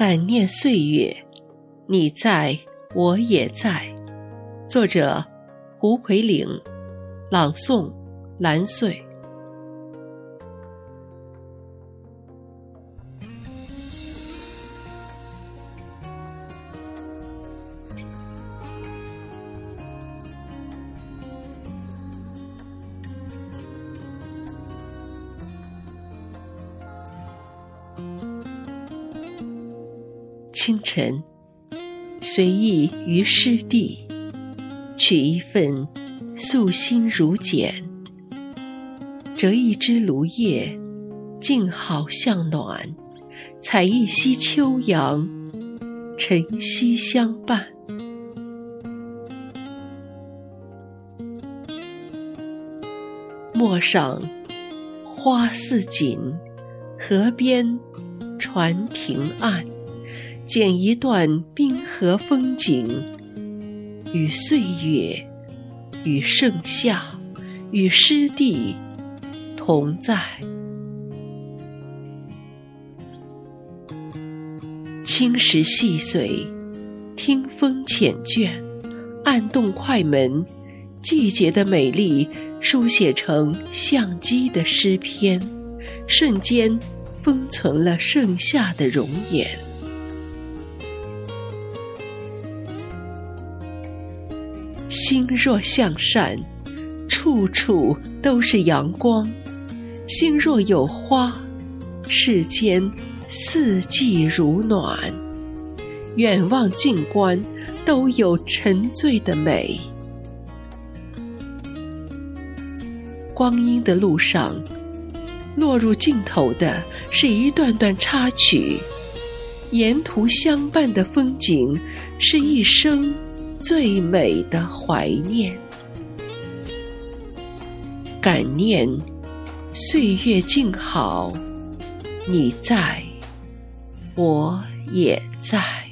感念岁月，你在，我也在。作者：胡奎岭，朗诵：蓝穗。清晨，随意于湿地，取一份素心如简，折一枝芦叶，静好向暖；采一溪秋阳，晨曦相伴。陌上花似锦，河边船停岸。剪一段冰河风景，与岁月，与盛夏，与湿地同在。青石细碎，听风缱绻，按动快门，季节的美丽书写成相机的诗篇，瞬间封存了盛夏的容颜。心若向善，处处都是阳光；心若有花，世间四季如暖。远望近观，都有沉醉的美。光阴的路上，落入尽头的是一段段插曲；沿途相伴的风景，是一生。最美的怀念，感念岁月静好，你在，我也在。